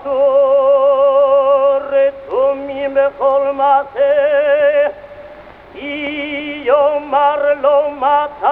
dottore tu mi informate, io mar lo mata.